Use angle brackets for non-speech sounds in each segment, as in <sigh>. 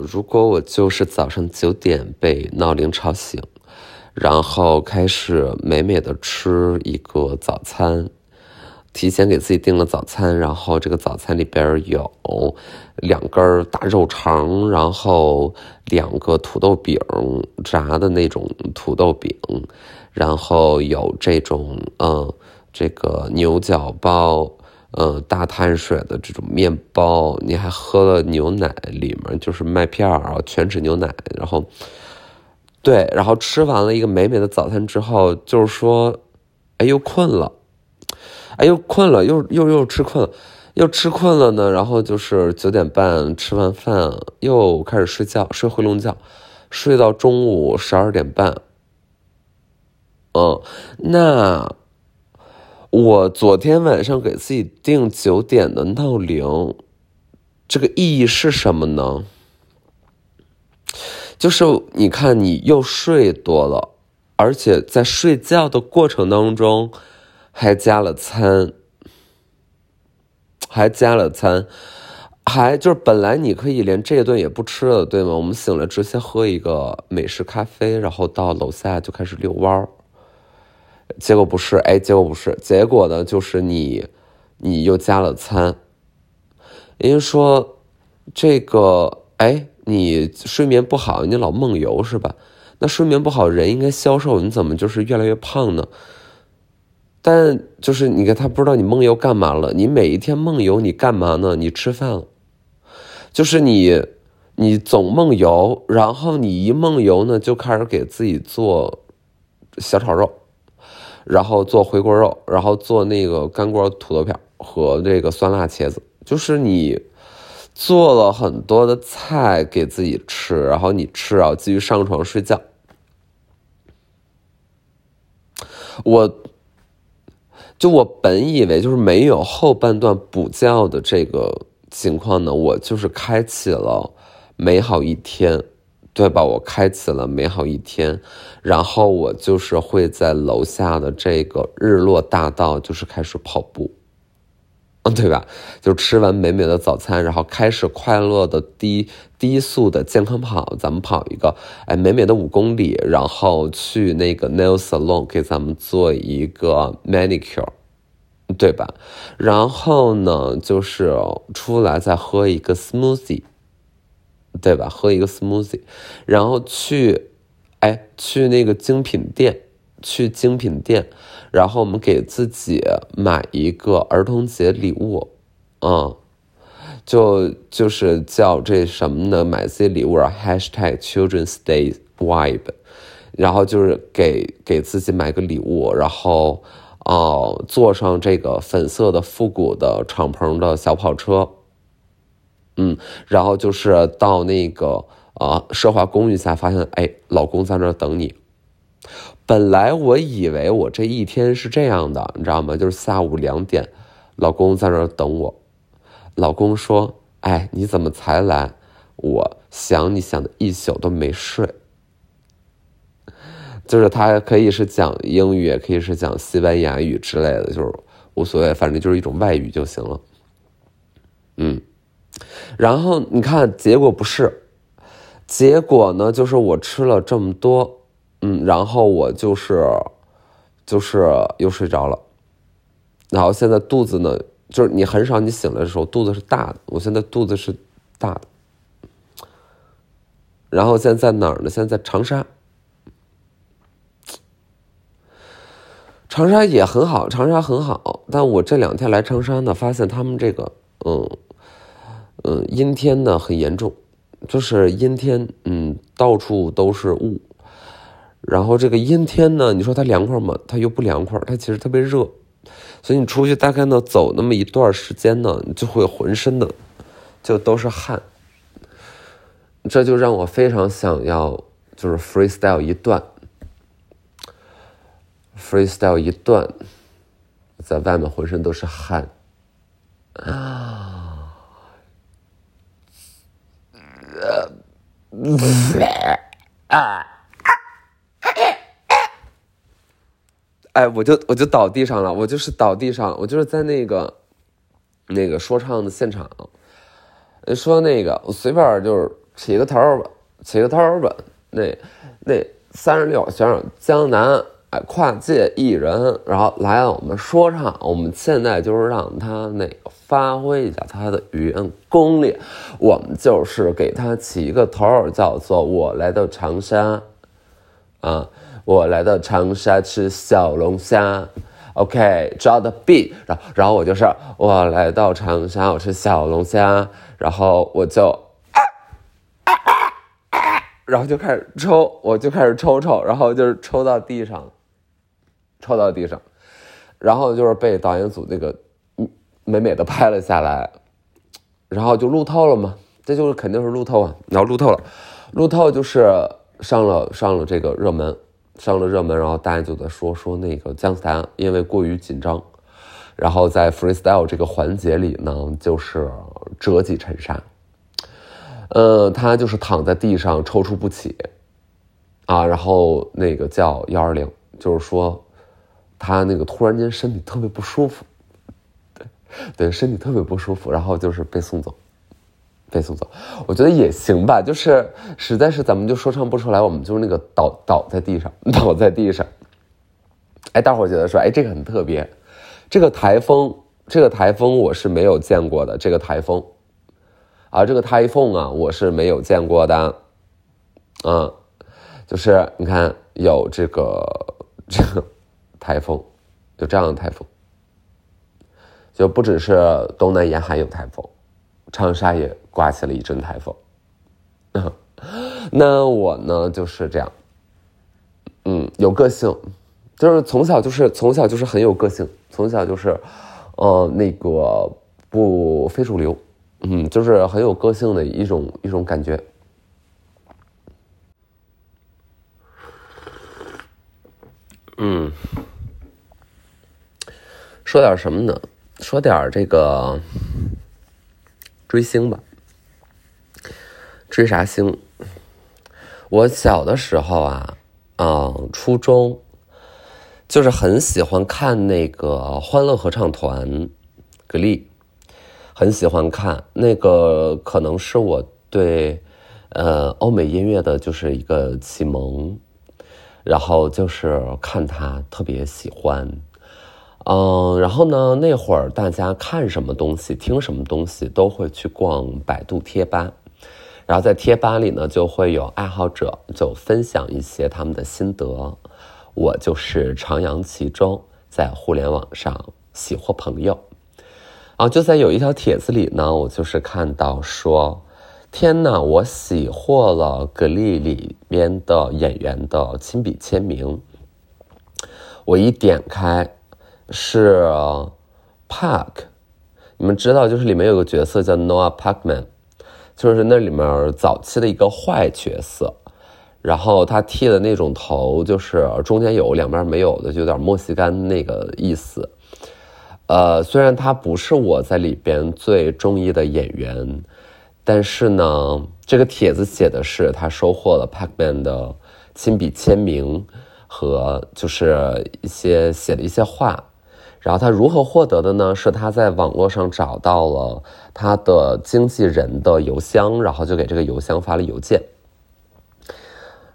如果我就是早上九点被闹铃吵醒，然后开始美美的吃一个早餐，提前给自己订了早餐，然后这个早餐里边有两根大肉肠，然后两个土豆饼，炸的那种土豆饼，然后有这种嗯这个牛角包。呃，大碳水的这种面包，你还喝了牛奶，里面就是麦片儿，全脂牛奶，然后，对，然后吃完了一个美美的早餐之后，就是说，哎，又困了，哎，又困了，又又又吃困了，又吃困了呢，然后就是九点半吃完饭又开始睡觉，睡回笼觉，睡到中午十二点半，嗯，那。我昨天晚上给自己定九点的闹铃，这个意义是什么呢？就是你看，你又睡多了，而且在睡觉的过程当中还加了餐，还加了餐，还就是本来你可以连这顿也不吃了，对吗？我们醒了直接喝一个美式咖啡，然后到楼下就开始遛弯儿。结果不是，哎，结果不是，结果呢，就是你，你又加了餐。人家说，这个，哎，你睡眠不好，你老梦游是吧？那睡眠不好，人应该消瘦，你怎么就是越来越胖呢？但就是你看他不知道你梦游干嘛了。你每一天梦游，你干嘛呢？你吃饭了，就是你，你总梦游，然后你一梦游呢，就开始给自己做小炒肉。然后做回锅肉，然后做那个干锅土豆片和这个酸辣茄子，就是你做了很多的菜给自己吃，然后你吃，然后继续上床睡觉。我就我本以为就是没有后半段补觉的这个情况呢，我就是开启了美好一天。对吧？我开启了美好一天，然后我就是会在楼下的这个日落大道，就是开始跑步，嗯，<laughs> 对吧？就吃完美美的早餐，然后开始快乐的低低速的健康跑，咱们跑一个哎美美的五公里，然后去那个 nail salon 给咱们做一个 manicure，对吧？然后呢，就是出来再喝一个 smoothie。对吧？喝一个 smoothie，然后去，哎，去那个精品店，去精品店，然后我们给自己买一个儿童节礼物，嗯，就就是叫这什么呢？买些礼物，hashtag Children's Day Vibe，然后就是给给自己买个礼物，然后哦，坐上这个粉色的复古的敞篷的小跑车。嗯，然后就是到那个啊奢华公寓才发现，哎，老公在那等你。本来我以为我这一天是这样的，你知道吗？就是下午两点，老公在那等我。老公说：“哎，你怎么才来？我想你想的一宿都没睡。”就是他可以是讲英语，也可以是讲西班牙语之类的，就是无所谓，反正就是一种外语就行了。嗯。然后你看，结果不是，结果呢，就是我吃了这么多，嗯，然后我就是，就是又睡着了，然后现在肚子呢，就是你很少你醒来的时候肚子是大的，我现在肚子是大的，然后现在在哪儿呢？现在在长沙，长沙也很好，长沙很好，但我这两天来长沙呢，发现他们这个，嗯。嗯，阴天呢很严重，就是阴天，嗯，到处都是雾。然后这个阴天呢，你说它凉快吗？它又不凉快，它其实特别热。所以你出去大概呢走那么一段时间呢，你就会浑身的就都是汗。这就让我非常想要，就是 freestyle 一段，freestyle 一段，在外面浑身都是汗啊。啊！<laughs> 哎，我就我就倒地上了，我就是倒地上，我就是在那个那个说唱的现场，说那个我随便就是起个头吧，起个头吧。那那三十六选手江南哎跨界艺人，然后来了我们说唱，我们现在就是让他那个发挥一下他的语言功力，我们就是给他起一个头儿叫做我来到长沙，啊，我来到长沙吃小龙虾。OK，抓的 B，然后然后我就是我来到长沙，我吃小龙虾，然后我就，然后就开始抽，我就开始抽抽，然后就是抽到地上，抽到地上，然后就是被导演组那个美美的拍了下来，然后就路透了嘛，这就是肯定是路透啊，然后路透了，路透就是上了上了这个热门。上了热门，然后大家就在说说那个姜思达因为过于紧张，然后在 freestyle 这个环节里呢，就是折戟沉沙。呃，他就是躺在地上抽搐不起，啊，然后那个叫幺二零，就是说他那个突然间身体特别不舒服，对，对，身体特别不舒服，然后就是被送走。被送走，我觉得也行吧。就是实在是咱们就说唱不出来，我们就是那个倒倒在地上，<laughs> 倒在地上。哎，大伙觉得说，哎，这个很特别。这个台风，这个台风我是没有见过的。这个台风，啊，这个台风啊，我是没有见过的。嗯，就是你看有这个这个台风，就这样的台风，就不只是东南沿海有台风。长沙也刮起了一阵台风，<laughs> 那我呢就是这样，嗯，有个性，就是从小就是从小就是很有个性，从小就是，呃，那个不非主流，嗯，就是很有个性的一种一种感觉。嗯，说点什么呢？说点这个。追星吧，追啥星？我小的时候啊，嗯，初中就是很喜欢看那个欢乐合唱团，格力，很喜欢看那个，可能是我对呃欧美音乐的就是一个启蒙，然后就是看他特别喜欢。嗯，然后呢？那会儿大家看什么东西、听什么东西，都会去逛百度贴吧，然后在贴吧里呢，就会有爱好者就分享一些他们的心得。我就是徜徉其中，在互联网上喜获朋友。啊，就在有一条帖子里呢，我就是看到说：“天呐，我喜获了格力里面的演员的亲笔签名。”我一点开。是 Park，你们知道，就是里面有个角色叫 Noah Parkman，就是那里面早期的一个坏角色，然后他剃的那种头，就是中间有两边没有的，就有点墨西干那个意思。呃，虽然他不是我在里边最中意的演员，但是呢，这个帖子写的是他收获了 Parkman 的亲笔签名和就是一些写的一些话。然后他如何获得的呢？是他在网络上找到了他的经纪人的邮箱，然后就给这个邮箱发了邮件。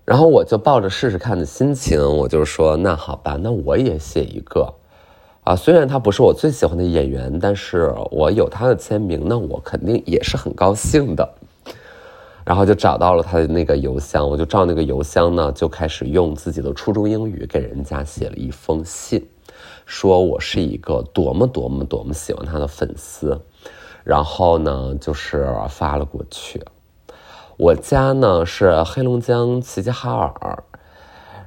然后我就抱着试试看的心情，我就说：“那好吧，那我也写一个啊。虽然他不是我最喜欢的演员，但是我有他的签名，那我肯定也是很高兴的。”然后就找到了他的那个邮箱，我就照那个邮箱呢，就开始用自己的初中英语给人家写了一封信。说我是一个多么多么多么喜欢他的粉丝，然后呢，就是发了过去。我家呢是黑龙江齐齐哈尔，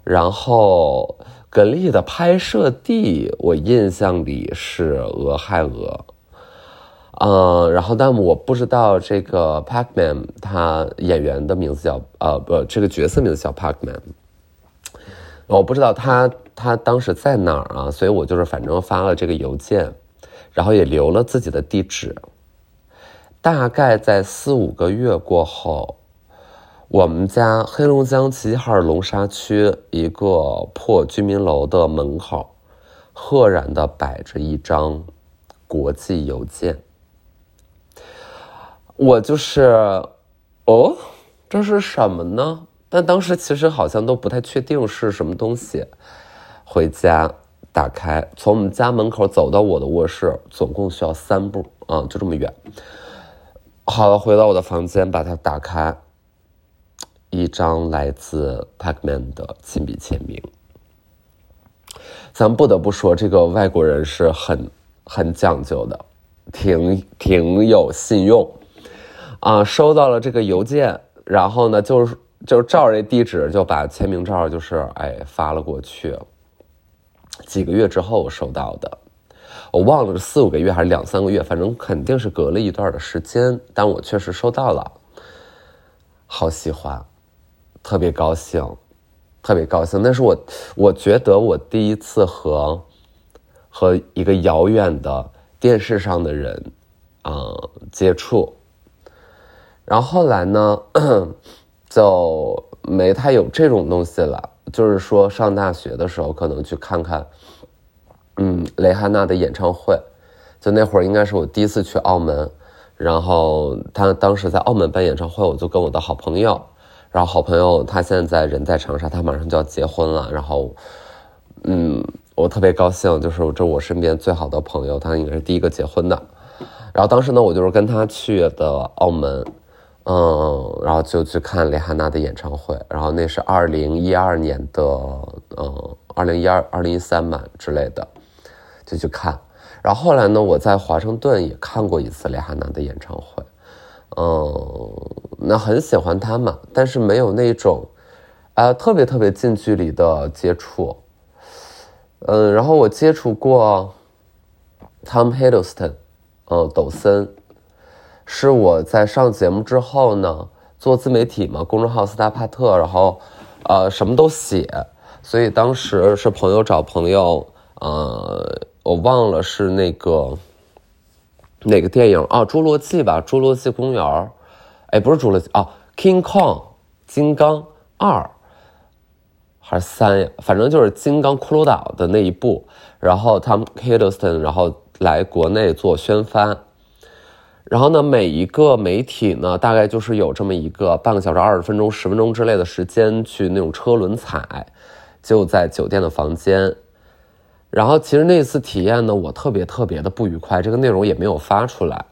然后格力的拍摄地我印象里是俄亥俄，嗯，然后但我不知道这个 Pacman 他演员的名字叫呃不，这个角色名字叫 Pacman。我不知道他他当时在哪儿啊，所以我就是反正发了这个邮件，然后也留了自己的地址。大概在四五个月过后，我们家黑龙江齐齐哈尔龙沙区一个破居民楼的门口，赫然的摆着一张国际邮件。我就是，哦，这是什么呢？但当时其实好像都不太确定是什么东西。回家打开，从我们家门口走到我的卧室，总共需要三步啊，就这么远。好了，回到我的房间，把它打开，一张来自 Pacman 的亲笔签名。咱不得不说，这个外国人是很很讲究的，挺挺有信用啊。收到了这个邮件，然后呢，就是就照着地址就把签名照就是哎发了过去。几个月之后收到的，我忘了是四五个月还是两三个月，反正肯定是隔了一段的时间，但我确实收到了，好喜欢，特别高兴，特别高兴。那是我，我觉得我第一次和和一个遥远的电视上的人啊接触，然后后来呢，<clears throat> 就没太有这种东西了。就是说，上大学的时候可能去看看，嗯，蕾哈娜的演唱会。就那会儿应该是我第一次去澳门，然后他当时在澳门办演唱会，我就跟我的好朋友，然后好朋友他现在人在长沙，他马上就要结婚了，然后，嗯，我特别高兴，就是这我身边最好的朋友，他应该是第一个结婚的。然后当时呢，我就是跟他去的澳门。嗯，然后就去看蕾哈娜的演唱会，然后那是二零一二年的，嗯，二零一二、二零一三吧之类的，就去看。然后后来呢，我在华盛顿也看过一次蕾哈娜的演唱会，嗯，那很喜欢她嘛，但是没有那种，呃，特别特别近距离的接触。嗯，然后我接触过 Tom Hiddleston，嗯，抖森。是我在上节目之后呢，做自媒体嘛，公众号斯达帕特，然后，呃，什么都写，所以当时是朋友找朋友，呃，我忘了是那个哪个电影啊，《侏罗纪》吧，《侏罗纪公园》，哎，不是《侏罗纪》啊，《King Kong》金刚二还是三呀？反正就是金刚骷髅岛的那一部，然后 Tom Hiddleston 然后来国内做宣发。然后呢，每一个媒体呢，大概就是有这么一个半个小时、二十分钟、十分钟之类的时间去那种车轮踩，就在酒店的房间。然后其实那次体验呢，我特别特别的不愉快，这个内容也没有发出来，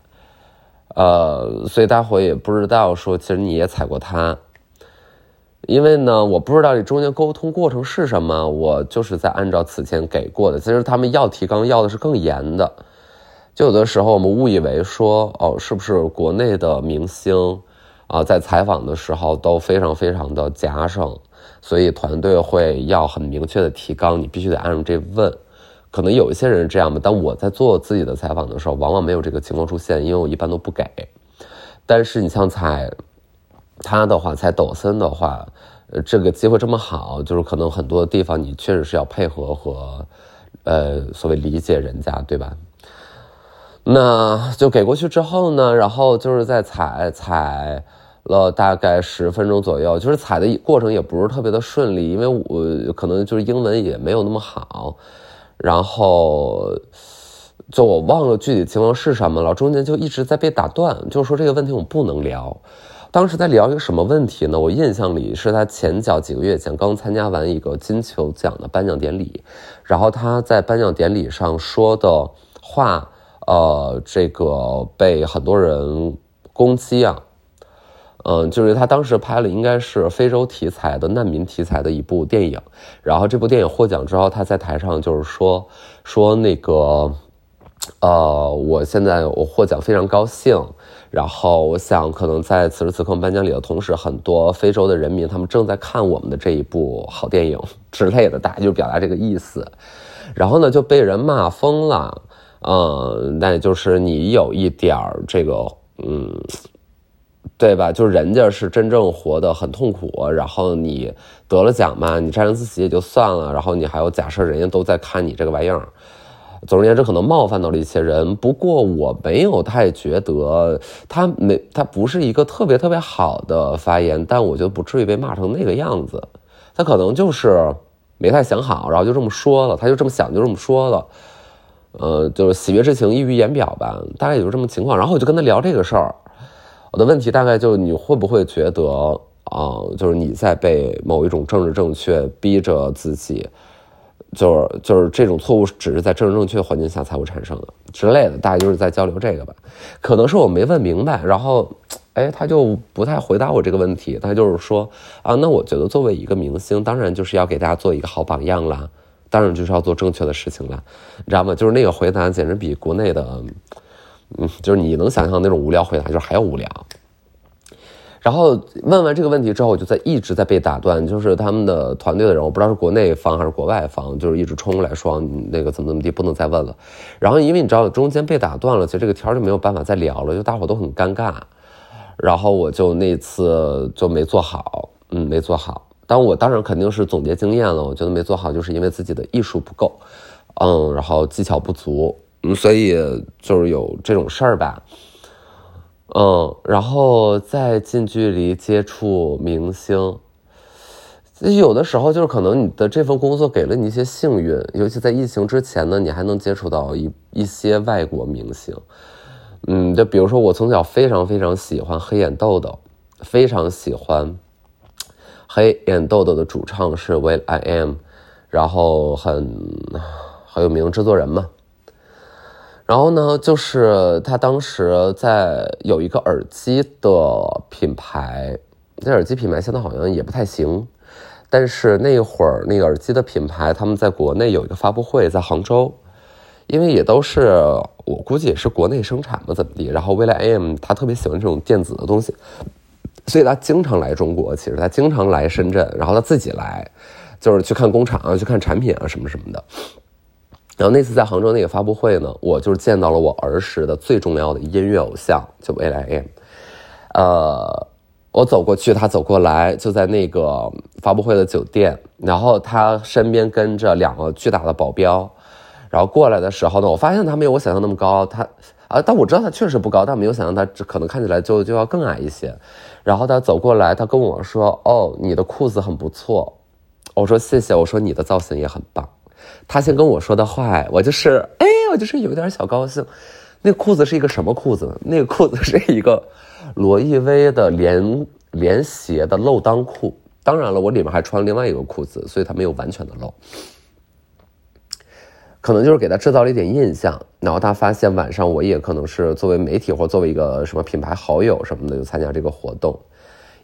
呃，所以大伙也不知道说，其实你也踩过它，因为呢，我不知道这中间沟通过程是什么，我就是在按照此前给过的，其实他们要提纲要的是更严的。就有的时候我们误以为说哦，是不是国内的明星啊，在采访的时候都非常非常的夹生，所以团队会要很明确的提纲，你必须得按照这问。可能有一些人是这样的，但我在做自己的采访的时候，往往没有这个情况出现，因为我一般都不给。但是你像采他的话，采抖森的话，呃，这个机会这么好，就是可能很多地方你确实是要配合和呃所谓理解人家，对吧？那就给过去之后呢，然后就是在踩踩了大概十分钟左右，就是踩的过程也不是特别的顺利，因为我可能就是英文也没有那么好，然后就我忘了具体情况是什么了，中间就一直在被打断，就是说这个问题我们不能聊。当时在聊一个什么问题呢？我印象里是他前脚几个月前刚参加完一个金球奖的颁奖典礼，然后他在颁奖典礼上说的话。呃，这个被很多人攻击啊，嗯，就是他当时拍了应该是非洲题材的难民题材的一部电影，然后这部电影获奖之后，他在台上就是说说那个，呃，我现在我获奖非常高兴，然后我想可能在此时此刻颁奖礼的同时，很多非洲的人民他们正在看我们的这一部好电影之类的，大家就表达这个意思，然后呢就被人骂疯了。嗯，那也就是你有一点儿这个，嗯，对吧？就是人家是真正活得很痛苦，然后你得了奖嘛，你沾沾自喜也就算了，然后你还有假设人家都在看你这个玩意儿。总而言之，可能冒犯到了一些人。不过我没有太觉得他没，他不是一个特别特别好的发言，但我觉得不至于被骂成那个样子。他可能就是没太想好，然后就这么说了，他就这么想，就这么说了。呃，就是喜悦之情溢于言表吧，大概也就这么情况。然后我就跟他聊这个事儿，我的问题大概就你会不会觉得啊，就是你在被某一种政治正确逼着自己，就是就是这种错误只是在政治正确的环境下才会产生的之类的，大概就是在交流这个吧。可能是我没问明白，然后。哎，他就不太回答我这个问题。他就是说啊，那我觉得作为一个明星，当然就是要给大家做一个好榜样啦，当然就是要做正确的事情了，你知道吗？就是那个回答简直比国内的，嗯，就是你能想象那种无聊回答，就是还要无聊。然后问完这个问题之后，我就在一直在被打断，就是他们的团队的人，我不知道是国内方还是国外方，就是一直冲过来说那个怎么怎么地，不能再问了。然后因为你知道中间被打断了，其实这个天就没有办法再聊了，就大伙都很尴尬。然后我就那次就没做好，嗯，没做好。但我当然肯定是总结经验了，我觉得没做好就是因为自己的艺术不够，嗯，然后技巧不足，嗯，所以就是有这种事儿吧，嗯，然后再近距离接触明星，有的时候就是可能你的这份工作给了你一些幸运，尤其在疫情之前呢，你还能接触到一一些外国明星。嗯，就比如说，我从小非常非常喜欢黑眼豆豆，非常喜欢黑眼豆豆的主唱是 Will I Am，然后很很有名制作人嘛。然后呢，就是他当时在有一个耳机的品牌，这耳机品牌现在好像也不太行，但是那会儿那个耳机的品牌他们在国内有一个发布会，在杭州。因为也都是我估计也是国内生产嘛，怎么地？然后未来 AM 他特别喜欢这种电子的东西，所以他经常来中国。其实他经常来深圳，然后他自己来，就是去看工厂啊，去看产品啊，什么什么的。然后那次在杭州那个发布会呢，我就是见到了我儿时的最重要的音乐偶像，就未来 AM。呃，我走过去，他走过来，就在那个发布会的酒店，然后他身边跟着两个巨大的保镖。然后过来的时候呢，我发现他没有我想象那么高，他啊，但我知道他确实不高，但没有想到他可能看起来就就要更矮一些。然后他走过来，他跟我说：“哦，你的裤子很不错。”我说：“谢谢。”我说：“你的造型也很棒。”他先跟我说的话，我就是哎，我就是有点小高兴。那裤子是一个什么裤子？那个裤子是一个罗意威的连连鞋的漏裆裤。当然了，我里面还穿另外一个裤子，所以它没有完全的漏。可能就是给他制造了一点印象，然后他发现晚上我也可能是作为媒体或作为一个什么品牌好友什么的，就参加这个活动，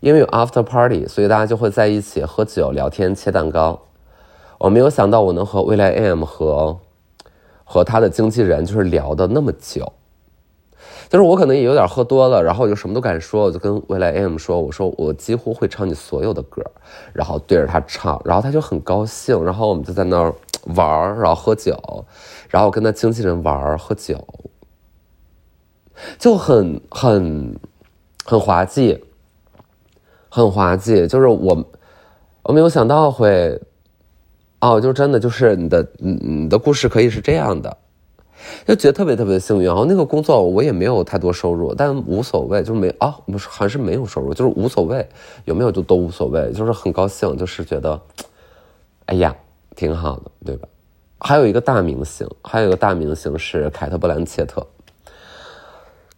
因为有 after party，所以大家就会在一起喝酒、聊天、切蛋糕。我没有想到我能和未来 M 和和他的经纪人就是聊的那么久，就是我可能也有点喝多了，然后我就什么都敢说，我就跟未来 AM 说，我说我几乎会唱你所有的歌，然后对着他唱，然后他就很高兴，然后我们就在那儿。玩，然后喝酒，然后跟他经纪人玩喝酒，就很很很滑稽，很滑稽。就是我我没有想到会，哦，就真的就是你的你你的故事可以是这样的，就觉得特别特别幸运。然后那个工作我也没有太多收入，但无所谓，就没啊，不是还是没有收入，就是无所谓，有没有就都无所谓，就是很高兴，就是觉得，哎呀。挺好的，对吧？还有一个大明星，还有一个大明星是凯特·布兰切特。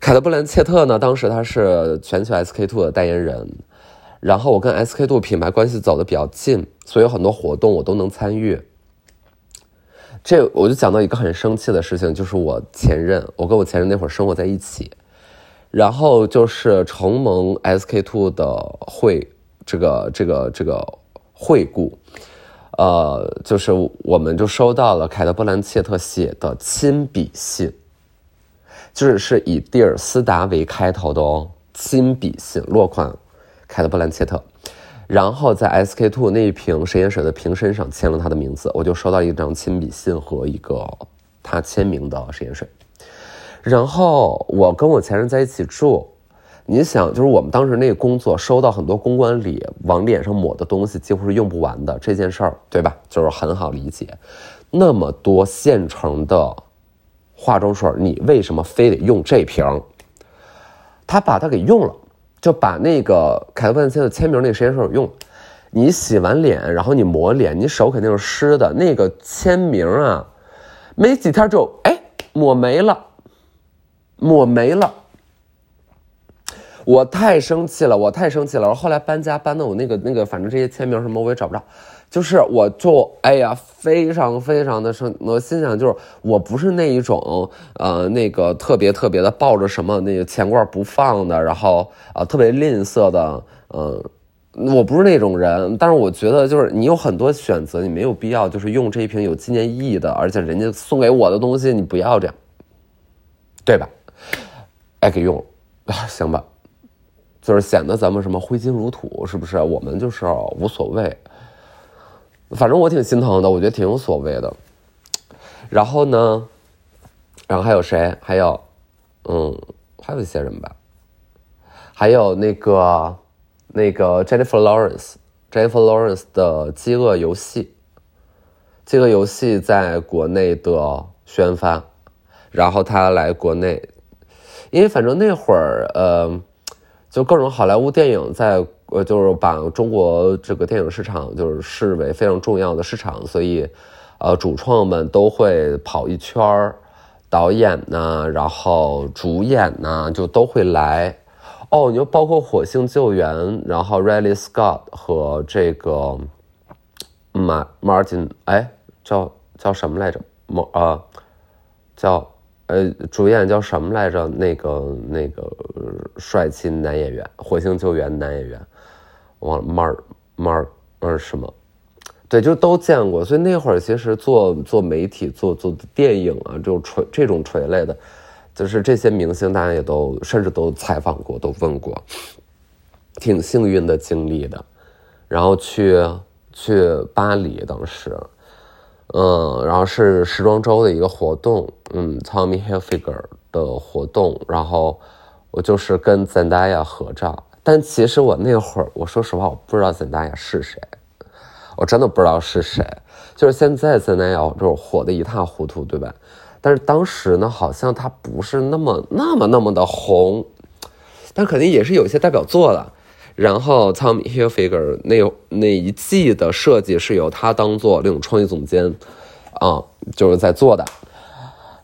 凯特·布兰切特呢，当时他是全球 SK two 的代言人，然后我跟 SK two 品牌关系走的比较近，所以有很多活动我都能参与。这我就讲到一个很生气的事情，就是我前任，我跟我前任那会儿生活在一起，然后就是承蒙 SK two 的会这个这个这个惠顾。呃，就是我们就收到了凯特·布兰切特写的亲笔信，就是是以蒂尔斯达为开头的哦，亲笔信落款凯特·布兰切特，然后在 SK two 那一瓶实验水的瓶身上签了他的名字，我就收到一张亲笔信和一个他签名的实验水，然后我跟我前任在一起住。你想，就是我们当时那个工作，收到很多公关里往脸上抹的东西，几乎是用不完的这件事儿，对吧？就是很好理解，那么多现成的化妆水，你为什么非得用这瓶？他把它给用了，就把那个凯特·万茜的签名那个实验水用。你洗完脸，然后你抹脸，你手肯定是湿的，那个签名啊，没几天就哎抹没了，抹没了。我太生气了，我太生气了。然后来搬家搬的我那个那个，反正这些签名什么我也找不着。就是我就哎呀，非常非常的生，我心想就是我不是那一种呃那个特别特别的抱着什么那个钱罐不放的，然后啊特别吝啬的，嗯，我不是那种人。但是我觉得就是你有很多选择，你没有必要就是用这一瓶有纪念意义的，而且人家送给我的东西你不要这样，对吧？哎，给用了，行吧。就是显得咱们什么挥金如土，是不是？我们就是无所谓，反正我挺心疼的，我觉得挺有所谓的。然后呢，然后还有谁？还有，嗯，还有一些人吧。还有那个那个 Jennifer Lawrence，Jennifer Lawrence 的《饥饿游戏》，《饥饿游戏》在国内的宣发，然后他来国内，因为反正那会儿，呃。就各种好莱坞电影在呃，就是把中国这个电影市场就是视为非常重要的市场，所以，呃，主创们都会跑一圈儿，导演呢，然后主演呢，就都会来。哦，你就包括《火星救援》，然后 Riley Scott 和这个马 Martin，哎，叫叫什么来着？某啊，叫。呃，主演叫什么来着？那个那个帅气男演员，《火星救援》男演员，忘了 Mark Mark 呃什么？对，就都见过。所以那会儿其实做做媒体、做做电影啊，这种垂这种垂类的，就是这些明星，大家也都甚至都采访过，都问过，挺幸运的经历的。然后去去巴黎，当时。嗯，然后是时装周的一个活动，嗯，Tommy Hilfiger 的活动，然后我就是跟 Zendaya 合照，但其实我那会儿，我说实话，我不知道 Zendaya 是谁，我真的不知道是谁，就是现在 Zendaya 就是火的一塌糊涂，对吧？但是当时呢，好像他不是那么那么那么的红，但肯定也是有一些代表作了。然后 Tom Hilfiger 那那一季的设计是由他当做那种创意总监，啊，就是在做的。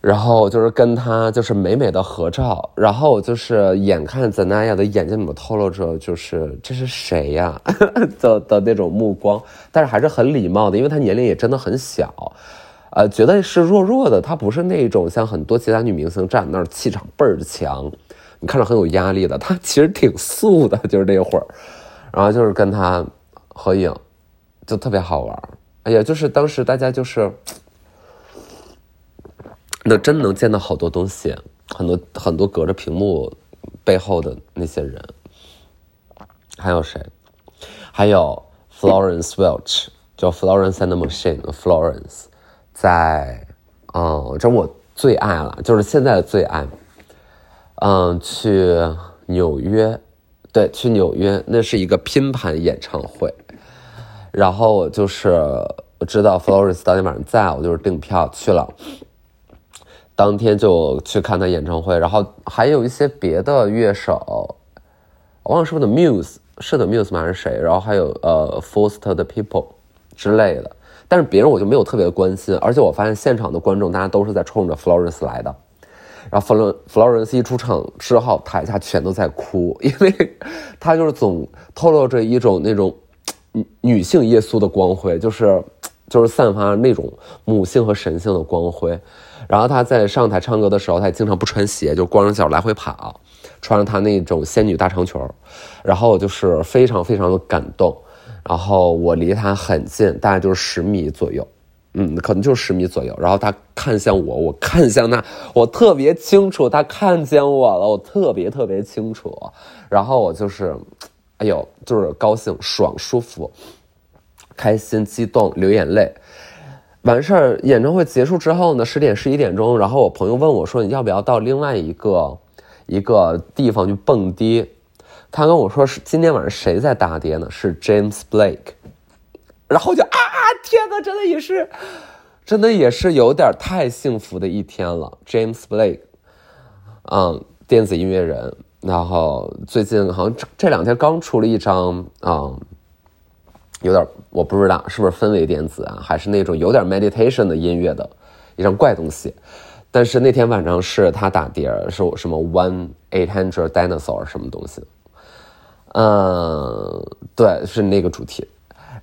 然后就是跟他就是美美的合照，然后就是眼看 Zendaya 的眼睛里面透露着就是这是谁呀 <laughs> 的的那种目光，但是还是很礼貌的，因为他年龄也真的很小，呃，觉得是弱弱的，他不是那种像很多其他女明星站那儿气场倍儿强。你看着很有压力的，他其实挺素的，就是那会儿，然后就是跟他合影，就特别好玩哎呀，就是当时大家就是，那真能见到好多东西，很多很多隔着屏幕背后的那些人。还有谁？还有 Florence Welch，叫 Florence and the Machine。Florence 在，嗯，这我最爱了，就是现在的最爱。嗯，去纽约，对，去纽约，那是一个拼盘演唱会。然后就是我知道 Florence 当天晚上在，我就是订票去了。当天就去看他演唱会，然后还有一些别的乐手，我忘了是不是 Muse，是的 Muse 吗？还是谁？然后还有呃 Foster 的 People 之类的。但是别人我就没有特别的关心，而且我发现现场的观众大家都是在冲着 Florence 来的。然后弗伦弗洛伦斯一出场之后，台下全都在哭，因为他就是总透露着一种那种女女性耶稣的光辉，就是就是散发那种母性和神性的光辉。然后他在上台唱歌的时候，他也经常不穿鞋，就光着脚来回跑，穿着他那种仙女大长裙然后就是非常非常的感动。然后我离他很近，大概就是十米左右。嗯，可能就是十米左右。然后他看向我，我看向他，我特别清楚他看见我了，我特别特别清楚。然后我就是，哎呦，就是高兴、爽、舒服、开心、激动、流眼泪。完事儿，演唱会结束之后呢，十点、十一点钟，然后我朋友问我说：“你要不要到另外一个一个地方去蹦迪？”他跟我说是今天晚上谁在大跌呢？是 James Blake。然后就啊天哪，真的也是，真的也是有点太幸福的一天了。James Blake，嗯，电子音乐人，然后最近好像这两天刚出了一张，嗯，有点我不知道是不是氛围电子啊，还是那种有点 meditation 的音乐的一张怪东西，但是那天晚上是他打碟，是什么 One Eight Hundred Dinosaur 什么东西，嗯，对，是那个主题，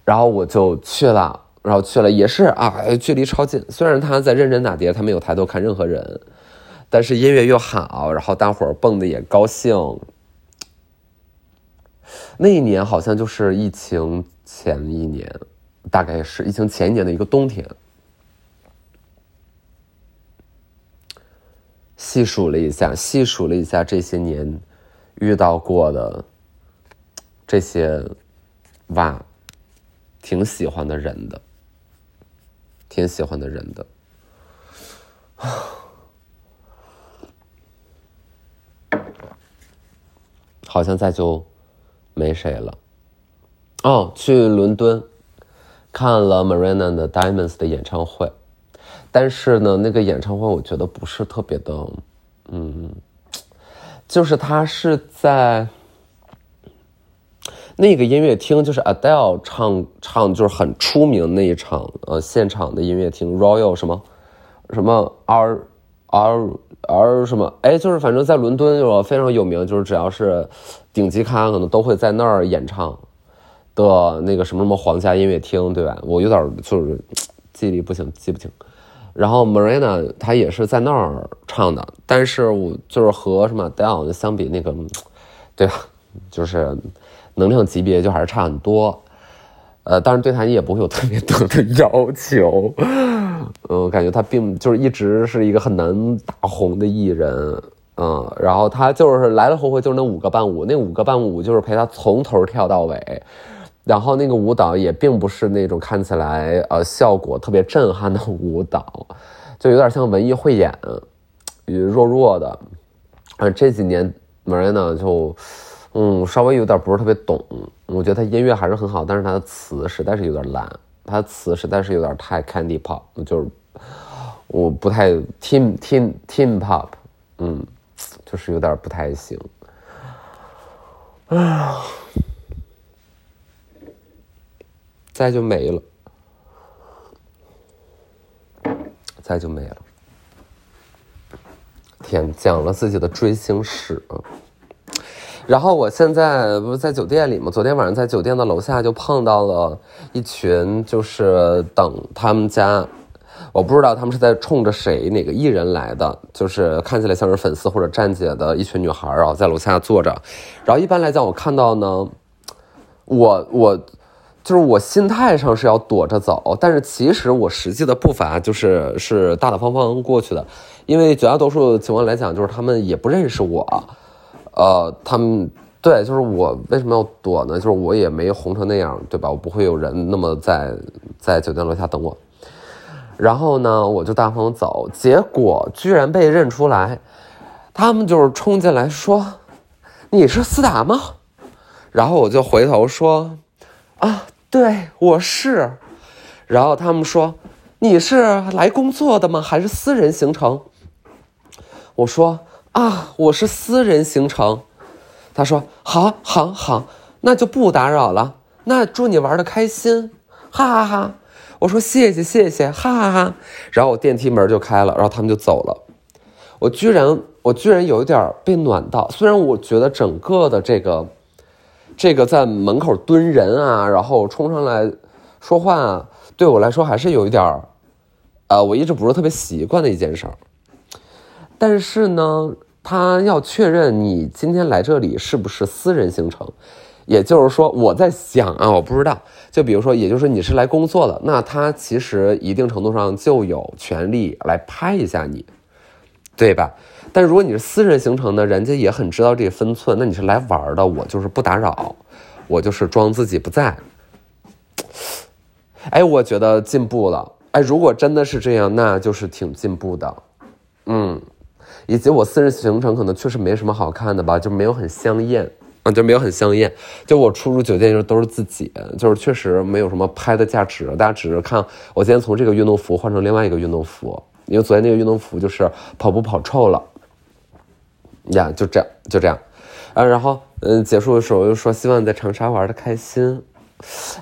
然后我就去了，然后去了也是啊，距离超近，虽然他在认真打碟，他没有抬头看任何人，但是音乐又好，然后大伙儿蹦的也高兴。那一年好像就是疫情前一年，大概是疫情前一年的一个冬天。细数了一下，细数了一下这些年遇到过的这些哇，挺喜欢的人的，挺喜欢的人的，好像再就没谁了。哦，去伦敦看了 Marina 的 Diamonds 的演唱会。但是呢，那个演唱会我觉得不是特别的，嗯，就是他是在那个音乐厅，就是 Adele 唱唱就是很出名那一场呃现场的音乐厅 Royal 什么什么 R R R 什么哎，就是反正在伦敦有非常有名，就是只要是顶级咖可能都会在那儿演唱的那个什么什么皇家音乐厅，对吧？我有点就是记忆力不行，记不清。然后 Marina 她也是在那儿唱的，但是我就是和什么 Adele 相比，那个，对吧？就是能量级别就还是差很多。呃，当然对他也不会有特别多的要求。<laughs> 嗯，感觉他并就是一直是一个很难打红的艺人。嗯，然后他就是来来回回就是那五个伴舞，那五个伴舞就是陪他从头跳到尾。然后那个舞蹈也并不是那种看起来呃效果特别震撼的舞蹈，就有点像文艺汇演，弱弱的。啊，这几年 Marina 就嗯稍微有点不是特别懂，我觉得他音乐还是很好，但是他的词实在是有点烂，他的词实在是有点太 Candy Pop，就是我不太 Team Team Team Pop，嗯，就是有点不太行。哎呀。再就没了，再就没了。天，讲了自己的追星史，然后我现在不是在酒店里吗？昨天晚上在酒店的楼下就碰到了一群，就是等他们家，我不知道他们是在冲着谁哪个艺人来的，就是看起来像是粉丝或者站姐的一群女孩啊，在楼下坐着。然后一般来讲，我看到呢，我我。就是我心态上是要躲着走，但是其实我实际的步伐就是是大大方方过去的，因为绝大多数情况来讲，就是他们也不认识我，呃，他们对，就是我为什么要躲呢？就是我也没红成那样，对吧？我不会有人那么在在酒店楼下等我，然后呢，我就大方走，结果居然被认出来，他们就是冲进来说：“你是思达吗？”然后我就回头说：“啊。”对，我是。然后他们说：“你是来工作的吗？还是私人行程？”我说：“啊，我是私人行程。”他说：“好，好，好，那就不打扰了。那祝你玩的开心，哈哈哈。”我说：“谢谢，谢谢，哈哈哈。”然后我电梯门就开了，然后他们就走了。我居然，我居然有一点被暖到。虽然我觉得整个的这个。这个在门口蹲人啊，然后冲上来说话，啊对我来说还是有一点儿，呃，我一直不是特别习惯的一件事儿。但是呢，他要确认你今天来这里是不是私人行程，也就是说，我在想啊，我不知道，就比如说，也就是说你是来工作的，那他其实一定程度上就有权利来拍一下你，对吧？但如果你是私人行程呢，人家也很知道这个分寸。那你是来玩的，我就是不打扰，我就是装自己不在。哎，我觉得进步了。哎，如果真的是这样，那就是挺进步的。嗯，以及我私人行程可能确实没什么好看的吧，就没有很香艳啊，就没有很香艳。就我出入酒店就都是自己，就是确实没有什么拍的价值。大家只是看我今天从这个运动服换成另外一个运动服，因为昨天那个运动服就是跑步跑臭了。呀，就这样，就这样，啊，然后，嗯，结束的时候又说希望在长沙玩的开心，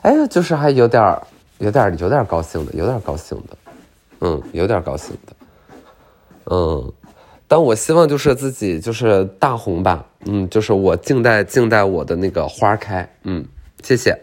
哎呀，就是还有点有点有点高兴的，有点高兴的，嗯，有点高兴的，嗯，但我希望就是自己就是大红吧，嗯，就是我静待静待我的那个花开，嗯，谢谢。